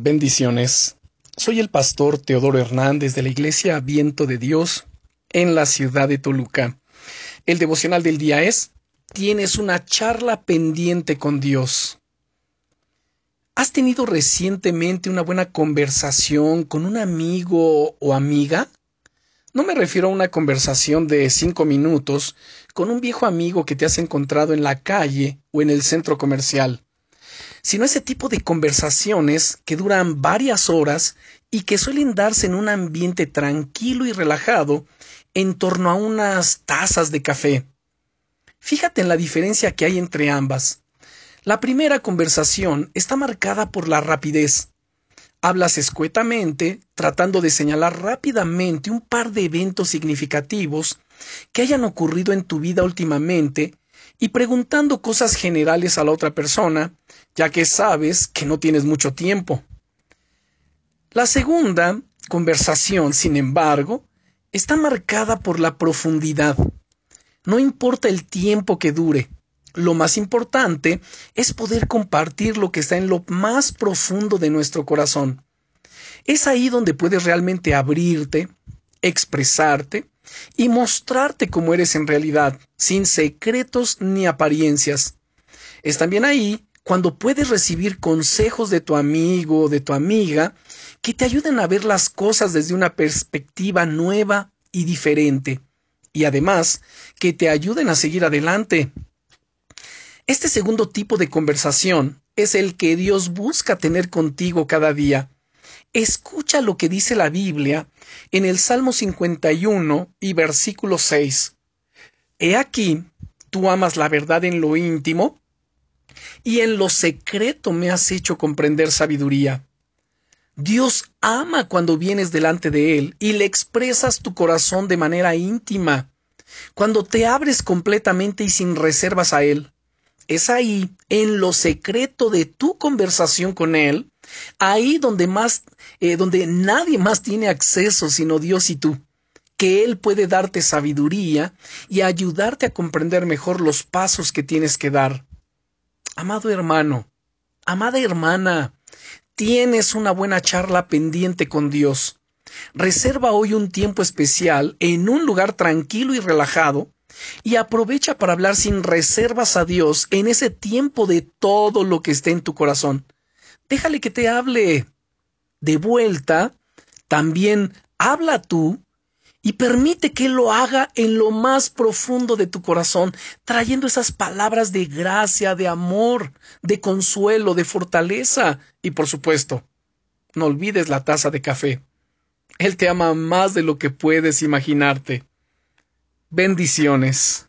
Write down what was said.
Bendiciones. Soy el pastor Teodoro Hernández de la Iglesia Viento de Dios en la ciudad de Toluca. El devocional del día es Tienes una charla pendiente con Dios. ¿Has tenido recientemente una buena conversación con un amigo o amiga? No me refiero a una conversación de cinco minutos con un viejo amigo que te has encontrado en la calle o en el centro comercial sino ese tipo de conversaciones que duran varias horas y que suelen darse en un ambiente tranquilo y relajado en torno a unas tazas de café. Fíjate en la diferencia que hay entre ambas. La primera conversación está marcada por la rapidez. Hablas escuetamente, tratando de señalar rápidamente un par de eventos significativos que hayan ocurrido en tu vida últimamente y preguntando cosas generales a la otra persona, ya que sabes que no tienes mucho tiempo. La segunda conversación, sin embargo, está marcada por la profundidad. No importa el tiempo que dure, lo más importante es poder compartir lo que está en lo más profundo de nuestro corazón. Es ahí donde puedes realmente abrirte, expresarte y mostrarte como eres en realidad, sin secretos ni apariencias. Es también ahí cuando puedes recibir consejos de tu amigo o de tu amiga que te ayuden a ver las cosas desde una perspectiva nueva y diferente, y además que te ayuden a seguir adelante. Este segundo tipo de conversación es el que Dios busca tener contigo cada día, Escucha lo que dice la Biblia en el Salmo 51 y versículo 6. He aquí, tú amas la verdad en lo íntimo, y en lo secreto me has hecho comprender sabiduría. Dios ama cuando vienes delante de Él y le expresas tu corazón de manera íntima, cuando te abres completamente y sin reservas a Él. Es ahí, en lo secreto de tu conversación con Él, ahí donde más, eh, donde nadie más tiene acceso sino Dios y tú, que Él puede darte sabiduría y ayudarte a comprender mejor los pasos que tienes que dar. Amado hermano, amada hermana, tienes una buena charla pendiente con Dios. Reserva hoy un tiempo especial en un lugar tranquilo y relajado y aprovecha para hablar sin reservas a Dios en ese tiempo de todo lo que esté en tu corazón. Déjale que te hable. De vuelta, también habla tú y permite que lo haga en lo más profundo de tu corazón, trayendo esas palabras de gracia, de amor, de consuelo, de fortaleza y por supuesto, no olvides la taza de café. Él te ama más de lo que puedes imaginarte. Bendiciones.